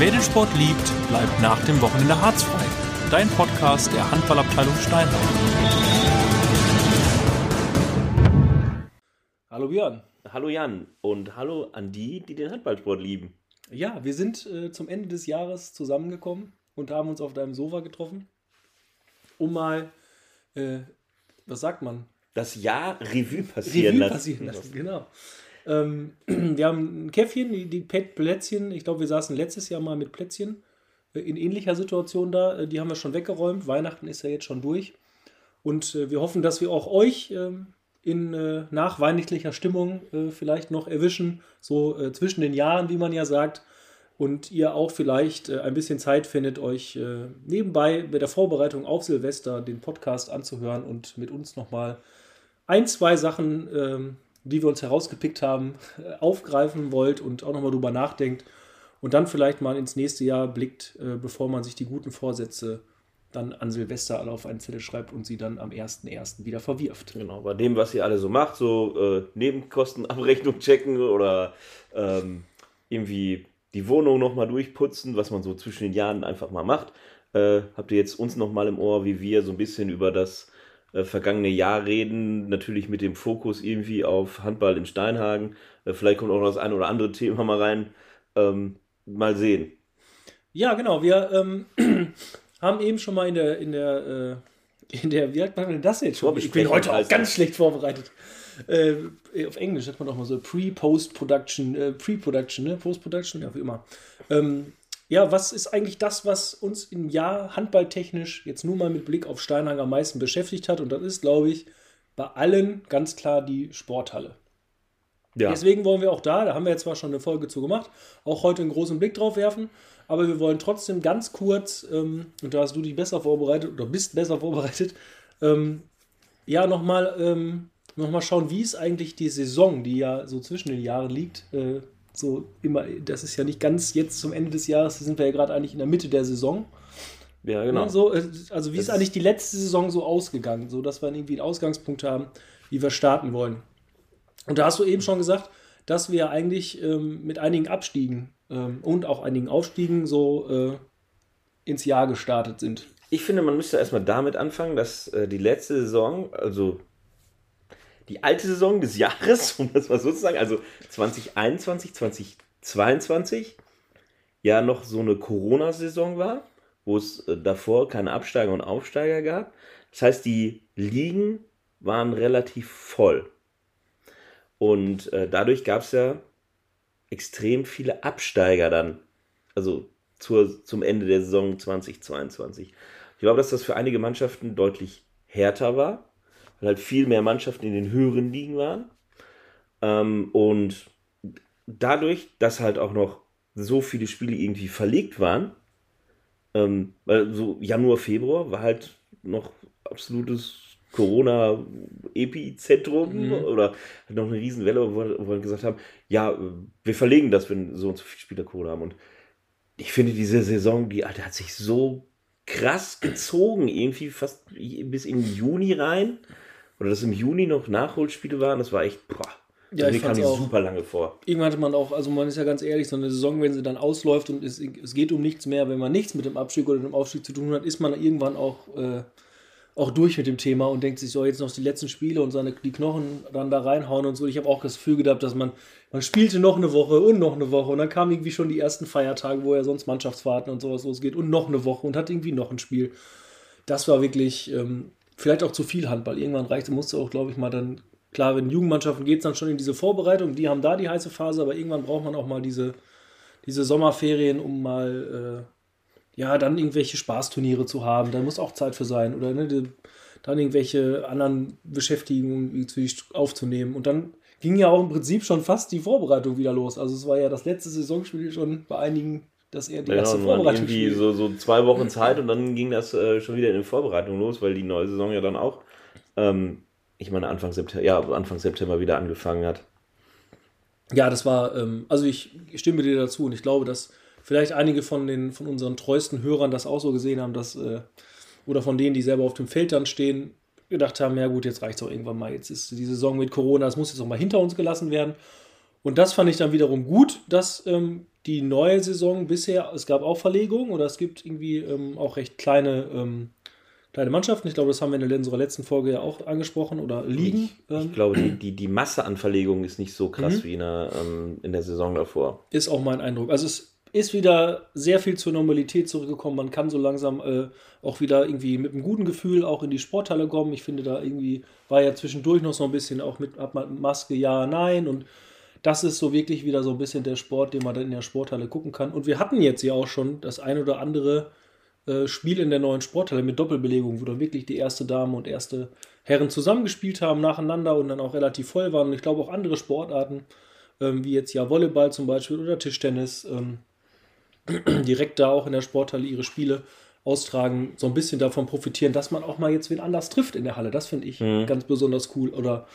Wer den Sport liebt, bleibt nach dem Wochenende harzfrei. Dein Podcast der Handballabteilung Steinheim. Hallo Björn. Hallo Jan und hallo an die, die den Handballsport lieben. Ja, wir sind äh, zum Ende des Jahres zusammengekommen und haben uns auf deinem Sofa getroffen, um mal, äh, was sagt man? Das Jahr Revue passieren Revue lassen. passieren lassen, genau. Ähm, wir haben ein Käffchen, die, die Plätzchen. Ich glaube, wir saßen letztes Jahr mal mit Plätzchen äh, in ähnlicher Situation da. Äh, Die haben wir schon weggeräumt. Weihnachten ist ja jetzt schon durch. Und äh, wir hoffen, dass wir auch euch ähm, in äh, nachweihnachtlicher Stimmung äh, vielleicht noch erwischen, so äh, zwischen den Jahren, wie man ja sagt. Und ihr auch vielleicht äh, ein bisschen Zeit findet, euch äh, nebenbei bei der Vorbereitung auf Silvester den Podcast anzuhören und mit uns nochmal ein, zwei Sachen, ähm, die wir uns herausgepickt haben, äh, aufgreifen wollt und auch nochmal drüber nachdenkt und dann vielleicht mal ins nächste Jahr blickt, äh, bevor man sich die guten Vorsätze dann an Silvester alle auf einen Zettel schreibt und sie dann am 1.1. wieder verwirft. Genau, bei dem, was ihr alle so macht, so äh, Nebenkostenabrechnung checken oder ähm, irgendwie die Wohnung nochmal durchputzen, was man so zwischen den Jahren einfach mal macht. Äh, habt ihr jetzt uns nochmal im Ohr, wie wir so ein bisschen über das äh, vergangene Jahr reden, natürlich mit dem Fokus irgendwie auf Handball in Steinhagen. Äh, vielleicht kommt auch noch das ein oder andere Thema mal rein. Ähm, mal sehen. Ja, genau. Wir ähm, haben eben schon mal in der, in der, äh, in der, wie hat man das jetzt schon? Ich bin heute auch ganz schlecht vorbereitet. Äh, auf Englisch hat man doch mal so Pre-Post-Production, äh, Pre-Production, ne? Post-Production, ja, wie immer. Ähm, ja, was ist eigentlich das, was uns im Jahr handballtechnisch jetzt nur mal mit Blick auf Steinhagen am meisten beschäftigt hat? Und das ist, glaube ich, bei allen ganz klar die Sporthalle. Ja, Deswegen wollen wir auch da, da haben wir jetzt zwar schon eine Folge zu gemacht, auch heute einen großen Blick drauf werfen, aber wir wollen trotzdem ganz kurz, ähm, und da hast du dich besser vorbereitet oder bist besser vorbereitet, ähm, ja, nochmal ähm, noch mal schauen, wie ist eigentlich die Saison, die ja so zwischen den Jahren liegt. Äh, so immer, das ist ja nicht ganz jetzt zum Ende des Jahres, da sind wir ja gerade eigentlich in der Mitte der Saison. ja genau. Ne, so, äh, also wie Das ist eigentlich die letzte Saison so ausgegangen, so dass wir irgendwie einen Ausgangspunkt haben, wie wir starten wollen. Und da hast du eben schon gesagt, dass wir eigentlich ähm, mit einigen Abstiegen ähm, und auch einigen Aufstiegen so äh, ins Jahr gestartet sind. Ich finde, man müsste erstmal damit anfangen, dass äh, die letzte Saison, also die alte Saison des Jahres, um das mal so zu sagen, also 2021, 2022, ja noch so eine Corona-Saison war, wo es äh, davor keine Absteiger und Aufsteiger gab. Das heißt, die Ligen waren relativ voll. Und äh, dadurch gab es ja extrem viele Absteiger dann. Also zur, zum Ende der Saison 2022. Ich glaube, dass das für einige Mannschaften deutlich härter war, weil halt viel mehr Mannschaften in den höheren Ligen waren. Ähm, und dadurch, dass halt auch noch so viele Spiele irgendwie verlegt waren, ähm, weil so Januar, Februar war halt noch absolutes Corona-Epizentrum Mhm. oder noch eine Riesenwelle, wo, wo wir gesagt haben, ja, wir verlegen das, wenn so und so viele Spieler Corona haben. Und ich finde, diese Saison, die, die hat sich so krass gezogen, irgendwie fast bis in Juni rein. Oder dass im Juni noch Nachholspiele waren, das war echt, boah, Ja, mir ich kam die auch. super lange vor. Irgendwann hatte man auch, also man ist ja ganz ehrlich, so eine Saison, wenn sie dann ausläuft und es, es geht um nichts mehr, wenn man nichts mit dem Abstieg oder dem Aufstieg zu tun hat, ist man irgendwann auch, äh, auch durch mit dem Thema und denkt sich so, jetzt noch die letzten Spiele und seine, die Knochen dann da reinhauen und so. Ich habe auch das Gefühl gehabt, dass man, man spielte noch eine Woche und noch eine Woche und dann kamen irgendwie schon die ersten Feiertage, wo ja sonst Mannschaftsfahrten und sowas losgeht und noch eine Woche und hat irgendwie noch ein Spiel. Das war wirklich ähm, vielleicht auch zu viel Handball. Irgendwann reichte, musste auch, glaube ich, mal dann, klar, wenn Jugendmannschaften geht es dann schon in diese Vorbereitung, die haben da die heiße Phase, aber irgendwann braucht man auch mal diese, diese Sommerferien, um mal, äh, ja, dann irgendwelche Spaßturniere zu haben. Da muss auch Zeit für sein. Oder ne, die, dann irgendwelche anderen Beschäftigungen aufzunehmen. Und dann ging ja auch im Prinzip schon fast die Vorbereitung wieder los. Also es war ja das letzte Saisonspiel schon bei einigen, dass er die Ja, erste man Vorbereitung irgendwie spielt. so, so zwei Wochen Zeit und dann ging das äh, schon wieder in den Vorbereitungen los, weil die neue Saison ja dann auch, ähm, ich meine, Anfang September, ja, Anfang September wieder angefangen hat. Ja, das war, ähm, also ich stimme dir dazu und ich glaube, dass vielleicht einige von den von unseren treuesten Hörern das auch so gesehen haben, dass äh, oder von denen, die selber auf dem Feld dann stehen, gedacht haben, ja gut, jetzt reicht es auch irgendwann mal. Jetzt ist die Saison mit Corona, das muss jetzt auch mal hinter uns gelassen werden. Und das fand ich dann wiederum gut, dass ähm, die neue Saison bisher, es gab auch Verlegungen oder es gibt irgendwie ähm, auch recht kleine, ähm, kleine Mannschaften. Ich glaube, das haben wir in unserer letzten Folge ja auch angesprochen oder liegen. Ich, ich glaube, die, die, die Masse an Verlegungen ist nicht so krass mhm. wie in der, ähm, in der Saison davor. Ist auch mein Eindruck. Also es ist wieder sehr viel zur Normalität zurückgekommen. Man kann so langsam äh, auch wieder irgendwie mit einem guten Gefühl auch in die Sporthalle kommen. Ich finde da irgendwie war ja zwischendurch noch so ein bisschen auch mit, hat man Maske, ja, nein und das ist so wirklich wieder so ein bisschen der Sport, den man dann in der Sporthalle gucken kann. Und wir hatten jetzt ja auch schon das ein oder andere äh, Spiel in der neuen Sporthalle mit Doppelbelegung, wo dann wirklich die erste Dame und erste Herren zusammengespielt haben, nacheinander und dann auch relativ voll waren. Und ich glaube auch andere Sportarten, ähm, wie jetzt ja Volleyball zum Beispiel oder Tischtennis, ähm, direkt da auch in der Sporthalle ihre Spiele austragen, so ein bisschen davon profitieren, dass man auch mal jetzt wen anders trifft in der Halle. Das finde ich mhm. ganz besonders cool. Oder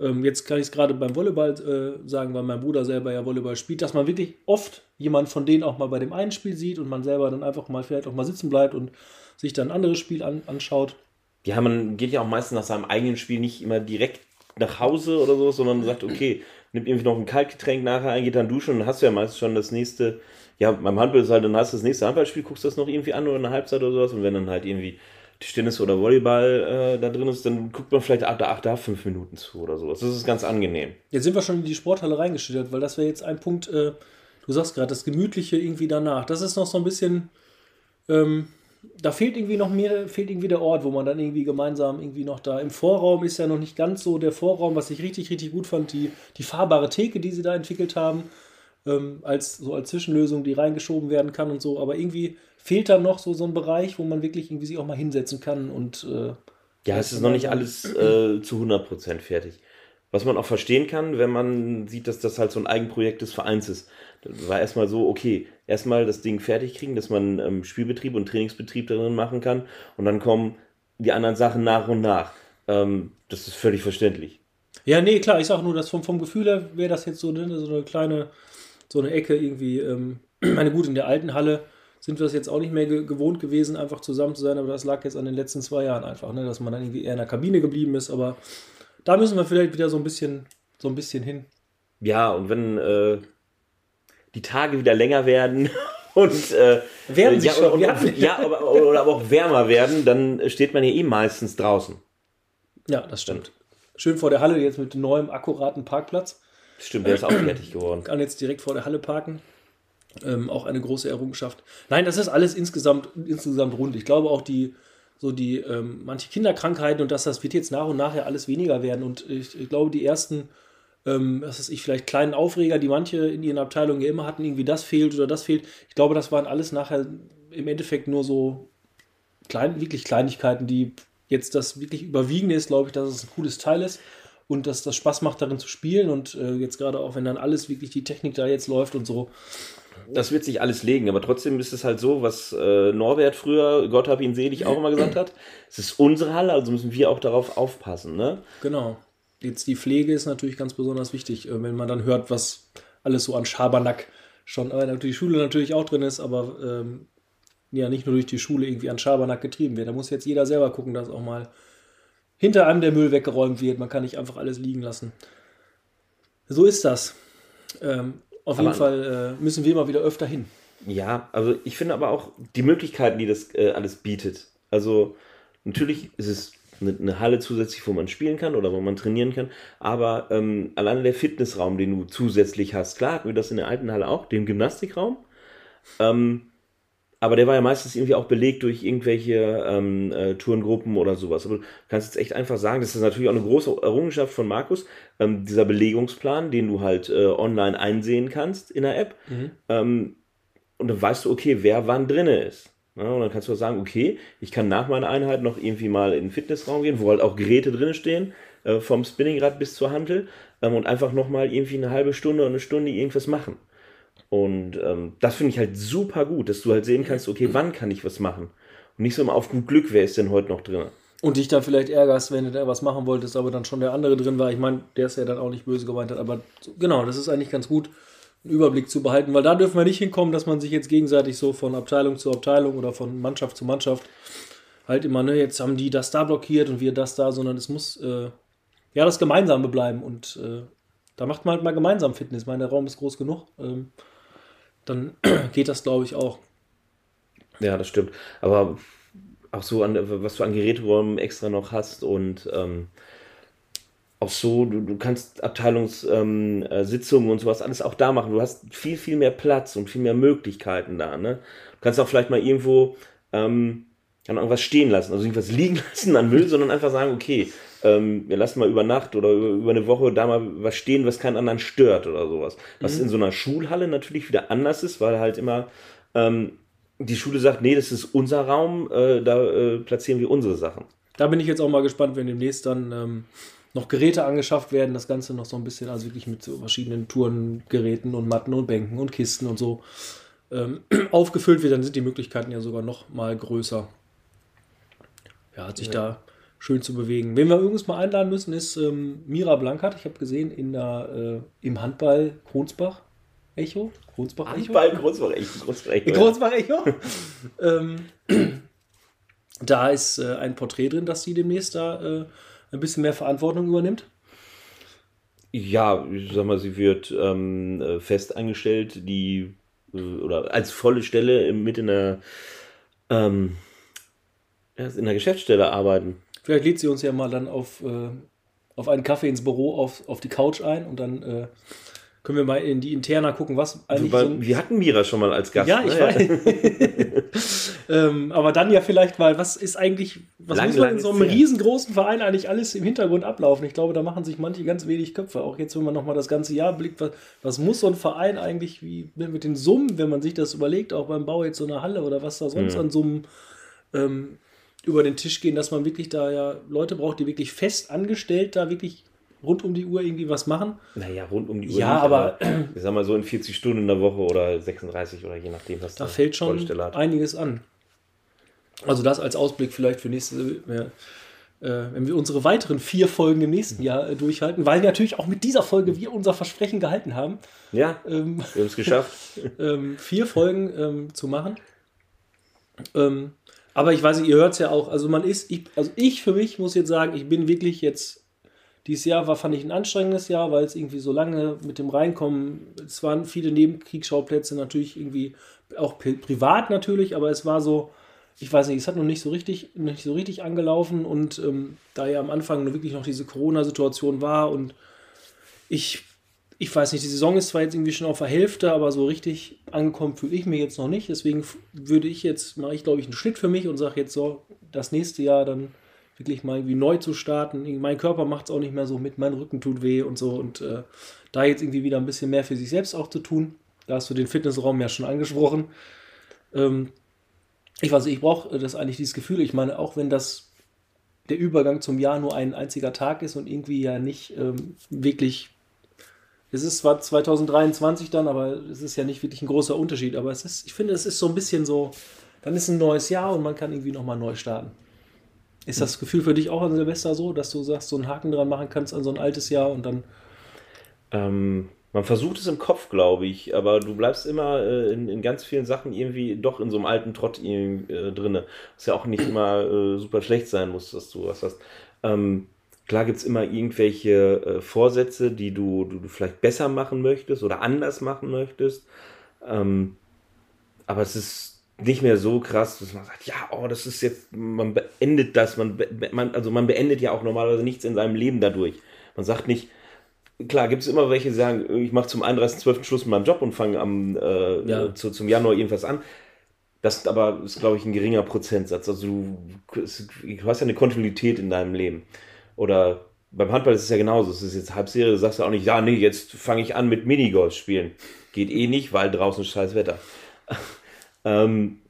ähm, jetzt kann ich es gerade beim Volleyball äh, sagen, weil mein Bruder selber ja Volleyball spielt, dass man wirklich oft jemand von denen auch mal bei dem einen Spiel sieht und man selber dann einfach mal vielleicht auch mal sitzen bleibt und sich dann ein anderes Spiel an, anschaut. Ja, man geht ja auch meistens nach seinem eigenen Spiel nicht immer direkt nach Hause oder so, sondern sagt, okay, nimmt irgendwie noch ein Kaltgetränk nachher ein, geht dann duschen und hast ja meistens schon das nächste, ja, beim Handball ist halt, dann hast du das nächste Handballspiel, guckst das noch irgendwie an oder eine Halbzeit oder sowas und wenn dann halt irgendwie Tischtennis oder Volleyball äh, da drin ist, dann guckt man vielleicht ach, da, ach, da fünf Minuten zu oder sowas. Das ist ganz angenehm. Jetzt sind wir schon in die Sporthalle reingeschüttet, weil das wäre jetzt ein Punkt, äh, du sagst gerade, das Gemütliche irgendwie danach. Das ist noch so ein bisschen, ähm, da fehlt irgendwie noch mehr, fehlt irgendwie der Ort, wo man dann irgendwie gemeinsam irgendwie noch da. Im Vorraum ist ja noch nicht ganz so der Vorraum, was ich richtig, richtig gut fand, die, die fahrbare Theke, die sie da entwickelt haben, ähm, als so als Zwischenlösung, die reingeschoben werden kann und so. Aber irgendwie fehlt da noch so, so ein Bereich, wo man wirklich irgendwie sich auch mal hinsetzen kann und. Äh, ja, es ist noch nicht alles äh, zu 100% fertig. Was man auch verstehen kann, wenn man sieht, dass das halt so ein Eigenprojekt des Vereins ist. Das war erstmal so, okay, erstmal das Ding fertig kriegen, dass man ähm, Spielbetrieb und Trainingsbetrieb darin machen kann und dann kommen die anderen Sachen nach und nach. Ähm, das ist völlig verständlich. Ja, nee, klar, ich sag nur, dass vom, vom Gefühl her wäre das jetzt so, ne, so eine kleine, so eine Ecke irgendwie, ähm, meine gut, in der alten Halle sind wir das jetzt auch nicht mehr ge gewohnt gewesen, einfach zusammen zu sein, aber das lag jetzt an den letzten zwei Jahren einfach, ne? dass man dann irgendwie eher in der Kabine geblieben ist, aber da müssen wir vielleicht wieder so ein bisschen, so ein bisschen hin. Ja, und wenn äh, die Tage wieder länger werden und äh, werden sie ja, schon, und, und, ja, aber, oder aber auch wärmer werden, dann steht man ja eh meistens draußen. Ja, das stimmt. Schön vor der Halle jetzt mit neuem akkuraten Parkplatz. Stimmt, der ist auch fertig geworden. Kann jetzt direkt vor der Halle parken. Ähm, auch eine große Errungenschaft. Nein, das ist alles insgesamt, insgesamt rund. Ich glaube auch die, so die, ähm, manche Kinderkrankheiten und dass das wird jetzt nach und nach ja alles weniger werden. Und ich, ich glaube, die ersten, ähm, was weiß ich, vielleicht kleinen Aufreger, die manche in ihren Abteilungen ja immer hatten, irgendwie das fehlt oder das fehlt. Ich glaube, das waren alles nachher im Endeffekt nur so klein, wirklich Kleinigkeiten, die jetzt das wirklich überwiegende ist, glaube ich, dass es ein cooles Teil ist und dass das Spaß macht, darin zu spielen. Und äh, jetzt gerade auch, wenn dann alles wirklich die Technik da jetzt läuft und so, das wird sich alles legen, aber trotzdem ist es halt so, was äh, Norbert früher, Gott hab ihn selig, auch immer gesagt hat. Es ist unsere Halle, also müssen wir auch darauf aufpassen. Ne? Genau. Jetzt die Pflege ist natürlich ganz besonders wichtig, äh, wenn man dann hört, was alles so an Schabernack schon, äh, die Schule natürlich auch drin ist, aber ähm, ja nicht nur durch die Schule irgendwie an Schabernack getrieben wird. Da muss jetzt jeder selber gucken, dass auch mal hinter einem der Müll weggeräumt wird. Man kann nicht einfach alles liegen lassen. So ist das. Ähm, auf aber jeden Fall äh, müssen wir mal wieder öfter hin. Ja, also ich finde aber auch die Möglichkeiten, die das äh, alles bietet. Also natürlich ist es eine, eine, Halle zusätzlich, wo man spielen kann oder wo man trainieren kann, aber ähm, alleine der Fitnessraum, den du zusätzlich hast, klar hatten wir das in der alten Halle auch, den Gymnastikraum. Ähm, aber der war ja meistens irgendwie auch belegt durch irgendwelche ähm, äh, Tourengruppen oder sowas. Aber du kannst jetzt echt einfach sagen, das ist natürlich auch eine große Errungenschaft von Markus, ähm, dieser Belegungsplan, den du halt äh, online einsehen kannst in der App. Mhm. Ähm, und dann weißt du, okay, wer wann drinne ist. Ja, und dann kannst du sagen, okay, ich kann nach meiner Einheit noch irgendwie mal in den Fitnessraum gehen, wo halt auch Geräte drinne stehen, äh, vom Spinningrad bis zur Hantel, ähm, und einfach nochmal irgendwie eine halbe Stunde oder eine Stunde irgendwas machen. Und ähm, das finde ich halt super gut, dass du halt sehen kannst, okay, wann kann ich was machen? Und nicht so immer auf gut Glück, wer ist denn heute noch drin? Und dich dann vielleicht ärgerst, wenn du da was machen wolltest, aber dann schon der andere drin war. Ich meine, der ist ja dann auch nicht böse gemeint hat, aber genau, das ist eigentlich ganz gut, einen Überblick zu behalten, weil da dürfen wir nicht hinkommen, dass man sich jetzt gegenseitig so von Abteilung zu Abteilung oder von Mannschaft zu Mannschaft halt immer, ne, jetzt haben die das da blockiert und wir das da, sondern es muss äh, ja das Gemeinsame bleiben und äh, da macht man halt mal gemeinsam Fitness. Ich meine, der Raum ist groß genug. Ähm, dann geht das, glaube ich, auch. Ja, das stimmt. Aber auch so an, was du an Geräteräumen extra noch hast und ähm, auch so, du, du kannst Abteilungssitzungen ähm, und sowas alles auch da machen. Du hast viel, viel mehr Platz und viel mehr Möglichkeiten da. Ne? Du kannst auch vielleicht mal irgendwo ähm, irgendwas stehen lassen, also irgendwas liegen lassen an Müll, sondern einfach sagen, okay, ähm, wir lassen mal über Nacht oder über, eine Woche da mal was stehen, was keinen anderen stört oder sowas. Was mhm. in so einer Schulhalle natürlich wieder anders ist, weil halt immer ähm, die Schule sagt, nee, das ist unser Raum, äh, da äh, platzieren wir unsere Sachen. Da bin ich jetzt auch mal gespannt, wenn demnächst dann ähm, noch Geräte angeschafft werden, das Ganze noch so ein bisschen, also wirklich mit so verschiedenen Tourengeräten und Matten und Bänken und Kisten und so ähm, aufgefüllt wird, dann sind die Möglichkeiten ja sogar noch mal größer. Ja, hat sich ja. da schön zu bewegen. Wen wir übrigens mal einladen müssen, ist ähm, Mira Blankert. Ich habe gesehen in der, äh, im Handball Kronsbach. Echo? Kronsbach Echo? Handball Kronsbach Echo. Kronsbach Echo. Kronsbach Echo. ähm, da ist äh, ein Porträt drin, dass sie demnächst da äh, ein bisschen mehr Verantwortung übernimmt? Ja, ich sag mal, sie wird ähm, äh, fest angestellt, die äh, oder als volle Stelle mit in der ähm, in der Geschäftsstelle arbeiten. Vielleicht lädt sie uns ja mal dann auf, äh, auf einen Kaffee ins Büro auf, auf die Couch ein und dann äh, können wir mal in die Interna gucken, was eigentlich. Weil, so wir hatten Mira schon mal als Gast. Ja, ich ne? weiß. ähm, aber dann ja vielleicht mal, was ist eigentlich, was lang, muss man in so einem riesengroßen Verein eigentlich alles im Hintergrund ablaufen? Ich glaube, da machen sich manche ganz wenig Köpfe. Auch jetzt, wenn man nochmal das ganze Jahr blickt, was, was muss so ein Verein eigentlich wie mit den Summen, wenn man sich das überlegt, auch beim Bau jetzt so einer Halle oder was da sonst mhm. an Summen ähm, über den Tisch gehen, dass man wirklich da ja Leute braucht, die wirklich fest angestellt da wirklich rund um die Uhr irgendwie was machen. Naja, rund um die Uhr. Ja, nicht, aber, aber ich sag mal so in 40 Stunden in der Woche oder 36 oder je nachdem, was da fällt schon einiges an. Also das als Ausblick vielleicht für nächste, äh, wenn wir unsere weiteren vier Folgen im nächsten Jahr äh, durchhalten, weil wir natürlich auch mit dieser Folge wir unser Versprechen gehalten haben. Ja, ähm, wir haben es geschafft. ähm, vier Folgen ähm, zu machen. Ähm, aber ich weiß nicht, ihr hört es ja auch. Also man ist, ich, also ich für mich muss jetzt sagen, ich bin wirklich jetzt dieses Jahr war, fand ich, ein anstrengendes Jahr, weil es irgendwie so lange mit dem Reinkommen, es waren viele Nebenkriegsschauplätze natürlich irgendwie, auch privat natürlich, aber es war so, ich weiß nicht, es hat noch nicht so richtig, nicht so richtig angelaufen und ähm, da ja am Anfang nur wirklich noch diese Corona-Situation war und ich, ich weiß nicht, die Saison ist zwar jetzt irgendwie schon auf der Hälfte, aber so richtig angekommen fühle ich mir jetzt noch nicht. Deswegen würde ich jetzt, mache ich glaube ich einen Schnitt für mich und sage jetzt so, das nächste Jahr dann wirklich mal irgendwie neu zu starten. Mein Körper macht es auch nicht mehr so mit, mein Rücken tut weh und so. Und äh, da jetzt irgendwie wieder ein bisschen mehr für sich selbst auch zu tun. Da hast du den Fitnessraum ja schon angesprochen. Ähm, ich weiß, ich brauche das eigentlich dieses Gefühl. Ich meine, auch wenn das der Übergang zum Jahr nur ein einziger Tag ist und irgendwie ja nicht ähm, wirklich. Es ist zwar 2023 dann, aber es ist ja nicht wirklich ein großer Unterschied. Aber es ist, ich finde, es ist so ein bisschen so, dann ist ein neues Jahr und man kann irgendwie nochmal neu starten. Ist das Gefühl für dich auch an Silvester so, dass du sagst, so einen Haken dran machen kannst an so ein altes Jahr und dann. Ähm, man versucht es im Kopf, glaube ich, aber du bleibst immer äh, in, in, ganz vielen Sachen irgendwie doch in so einem alten Trott äh, drin. Was ja auch nicht immer äh, super schlecht sein muss, dass du was hast. Ähm, klar gibt es immer irgendwelche äh, Vorsätze, die du, du, du, vielleicht besser machen möchtest oder anders machen möchtest. Ähm, aber es ist nicht mehr so krass, dass man sagt, ja, oh, das ist jetzt, man beendet das, man, man, also man beendet ja auch normalerweise nichts in seinem Leben dadurch. Man sagt nicht, klar, gibt es immer welche, die sagen, ich mache zum 31.12. Schluss mit meinem Job und fange am äh, ja. zu, zum Januar irgendwas an. Das aber ist, glaube ich, ein geringer Prozentsatz. Also du, du hast ja eine Kontinuität in deinem Leben. Oder beim Handball ist es ja genauso. Es ist jetzt Halbserie, du sagst ja auch nicht, ja, nee, jetzt fange ich an mit Minigolf spielen. Geht eh nicht, weil draußen scheiß Wetter. Ähm,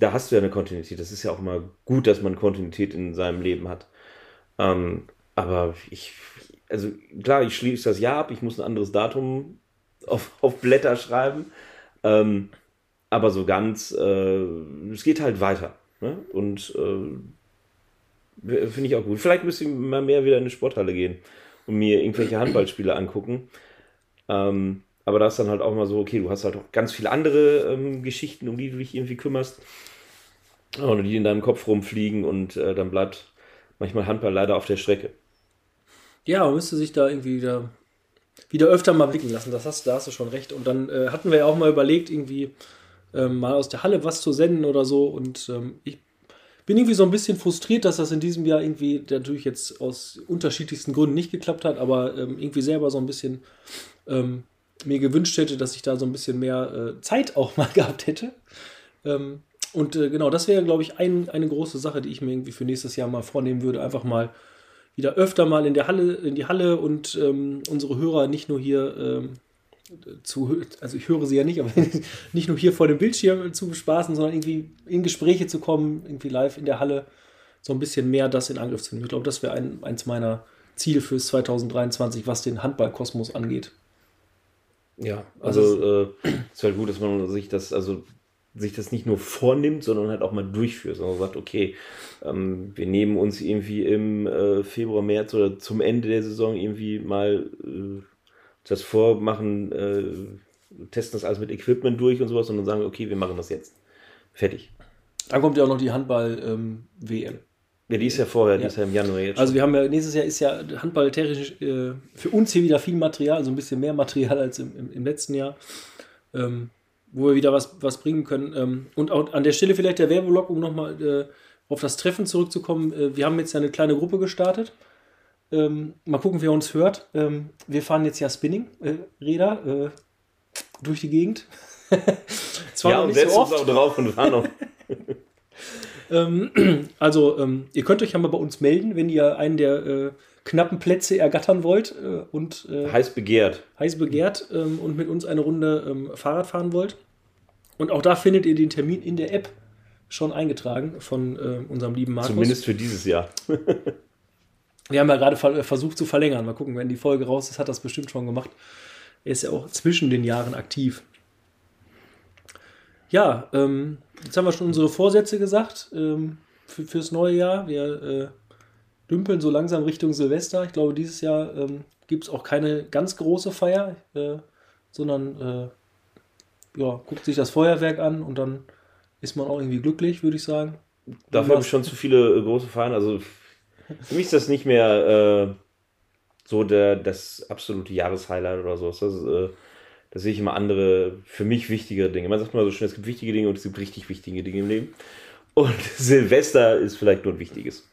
da hast du ja eine Kontinuität. Das ist ja auch immer gut, dass man Kontinuität in seinem Leben hat. Ähm, aber ich, also klar, ich schließe das Jahr ab, ich muss ein anderes Datum auf, auf Blätter schreiben. Ähm, aber so ganz, äh, es geht halt weiter. Ne? Und äh, finde ich auch gut. Vielleicht müsste ich mal mehr wieder in eine Sporthalle gehen und mir irgendwelche Handballspiele angucken. Ähm, aber da ist dann halt auch mal so, okay, du hast halt auch ganz viele andere ähm, Geschichten, um die du dich irgendwie kümmerst. Oder die in deinem Kopf rumfliegen und äh, dann bleibt manchmal Handball leider auf der Strecke. Ja, man müsste sich da irgendwie wieder wieder öfter mal blicken lassen. Das hast, da hast du schon recht. Und dann äh, hatten wir ja auch mal überlegt, irgendwie ähm, mal aus der Halle was zu senden oder so. Und ähm, ich bin irgendwie so ein bisschen frustriert, dass das in diesem Jahr irgendwie natürlich jetzt aus unterschiedlichsten Gründen nicht geklappt hat, aber ähm, irgendwie selber so ein bisschen ähm, mir gewünscht hätte, dass ich da so ein bisschen mehr äh, Zeit auch mal gehabt hätte. Ähm, und äh, genau, das wäre, glaube ich, ein, eine große Sache, die ich mir irgendwie für nächstes Jahr mal vornehmen würde. Einfach mal wieder öfter mal in der Halle, in die Halle und ähm, unsere Hörer nicht nur hier ähm, zu, also ich höre sie ja nicht, aber nicht nur hier vor dem Bildschirm zu bespaßen, sondern irgendwie in Gespräche zu kommen, irgendwie live in der Halle, so ein bisschen mehr das in Angriff zu nehmen. Ich glaube, das wäre ein, eins meiner Ziele fürs 2023, was den Handballkosmos angeht. Ja, also äh, es wäre halt gut, dass man sich das, also sich das nicht nur vornimmt, sondern halt auch mal durchführt, sondern sagt, okay, ähm, wir nehmen uns irgendwie im äh, Februar, März oder zum Ende der Saison irgendwie mal äh, das vormachen, äh, testen das alles mit Equipment durch und sowas und dann sagen, okay, wir machen das jetzt. Fertig. Dann kommt ja auch noch die Handball-WM. Ähm, ja, die ist ja vorher, ja. die ist ja im Januar jetzt. Also wir haben ja, nächstes Jahr ist ja Handball technisch äh, für uns hier wieder viel Material, also ein bisschen mehr Material als im, im, im letzten Jahr. Ähm, wo wir wieder was, was bringen können. Ähm, und auch an der Stelle vielleicht der Werbeblock, um nochmal äh, auf das Treffen zurückzukommen. Äh, wir haben jetzt ja eine kleine Gruppe gestartet. Ähm, mal gucken, wer uns hört. Ähm, wir fahren jetzt ja Spinning-Räder äh, durch die Gegend. Zwar ja, und setzen so uns auch drauf und fahren noch. ähm, also, ähm, ihr könnt euch ja mal bei uns melden, wenn ihr einen der äh, knappen Plätze ergattern wollt äh, und äh, heiß begehrt. Heiß begehrt ähm, und mit uns eine Runde ähm, Fahrrad fahren wollt. Und auch da findet ihr den Termin in der App schon eingetragen von äh, unserem lieben Markus. Zumindest für dieses Jahr. Wir haben ja gerade ver versucht zu verlängern. Mal gucken, wenn die Folge raus ist, hat das bestimmt schon gemacht. Er ist ja auch zwischen den Jahren aktiv. Ja, ähm, jetzt haben wir schon unsere Vorsätze gesagt ähm, für, fürs neue Jahr. Wir äh, dümpeln so langsam Richtung Silvester. Ich glaube, dieses Jahr ähm, gibt es auch keine ganz große Feier, äh, sondern äh, ja, guckt sich das Feuerwerk an und dann ist man auch irgendwie glücklich, würde ich sagen. Dafür habe ich schon zu viele äh, große Feiern. Also für mich ist das nicht mehr äh, so der, das absolute Jahreshighlight oder so. Das, äh, das sehe ich immer andere, für mich wichtigere Dinge. Man sagt mal so schön, es gibt wichtige Dinge und es gibt richtig wichtige Dinge im Leben. Und Silvester ist vielleicht nur ein wichtiges.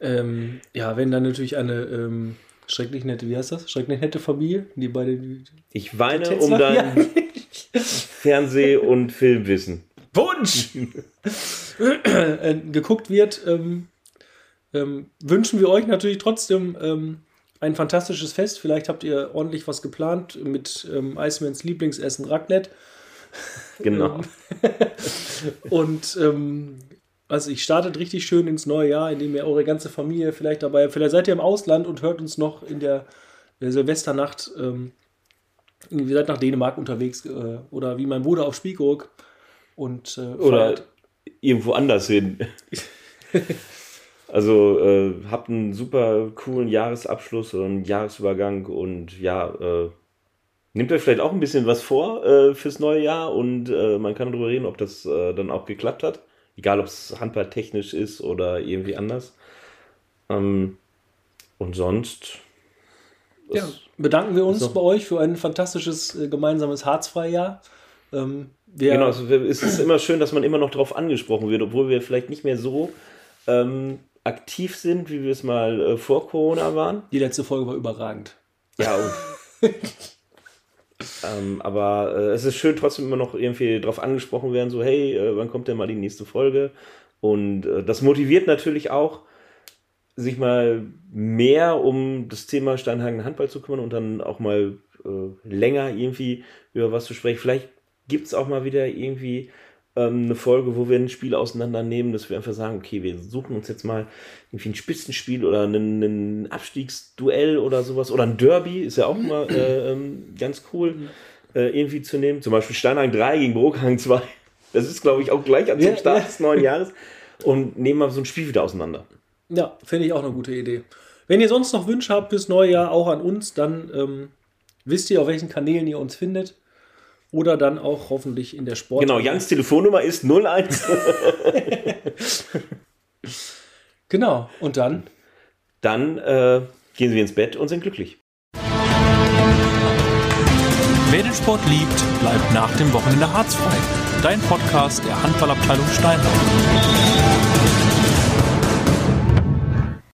Ähm, ja, wenn dann natürlich eine ähm, schrecklich nette, wie heißt das? Schrecklich nette Familie, die beide. Die, ich weine um dein Fernseh- und Filmwissen. Wunsch! äh, geguckt wird, ähm, ähm, wünschen wir euch natürlich trotzdem ähm, ein fantastisches Fest. Vielleicht habt ihr ordentlich was geplant mit ähm, Icemans Lieblingsessen Raclette. Genau. und ähm, also ich startet richtig schön ins neue Jahr, indem ihr eure ganze Familie vielleicht dabei, vielleicht seid ihr im Ausland und hört uns noch in der, der Silvesternacht, ähm, ihr seid nach Dänemark unterwegs äh, oder wie mein Bruder auf Spiekeroog und äh, oder irgendwo anders hin. also äh, habt einen super coolen Jahresabschluss oder einen Jahresübergang und ja, äh, nehmt euch vielleicht auch ein bisschen was vor äh, fürs neue Jahr und äh, man kann darüber reden, ob das dann auch geklappt hat. Egal, ob es handballtechnisch ist oder irgendwie anders. Ähm, und sonst. Ja, bedanken wir uns bei euch für ein fantastisches äh, gemeinsames Harzfreijahr. Ähm, genau, also es ist immer schön, dass man immer noch darauf angesprochen wird, obwohl wir vielleicht nicht mehr so ähm, aktiv sind, wie wir es mal äh, vor Corona waren. Die letzte Folge war überragend. Ja, Ähm, aber äh, es ist schön, trotzdem immer noch irgendwie darauf angesprochen werden, so, hey, äh, wann kommt denn mal die nächste Folge? Und äh, das motiviert natürlich auch, sich mal mehr um das Thema Steinhagen Handball zu kümmern und dann auch mal äh, länger irgendwie über was zu sprechen. Vielleicht gibt es auch mal wieder irgendwie ähm, eine Folge, wo wir ein Spiel auseinandernehmen, dass wir einfach sagen, okay, wir suchen uns jetzt mal irgendwie ein Spitzenspiel oder ein, ein Abstiegsduell oder sowas oder ein Derby, ist ja auch mal äh, ähm, ganz cool äh, irgendwie zu nehmen. Zum Beispiel Steinhagen 3 gegen Brokhang 2. Das ist, glaube ich, auch gleich zum ja, Start ja. des neuen Jahres. Und nehmen mal so ein Spiel wieder auseinander. Ja, finde ich auch eine gute Idee. Wenn ihr sonst noch Wünsche habt fürs neue Jahr, auch an uns, dann ähm, wisst ihr, auf welchen Kanälen ihr uns findet oder dann auch hoffentlich in der Sport. Genau, Jans Telefonnummer ist 01. genau, und dann? Dann äh, gehen wir ins Bett und sind glücklich. Wer den Sport liebt, bleibt nach dem Wochenende harzfrei. Dein Podcast der Handballabteilung Steinheim.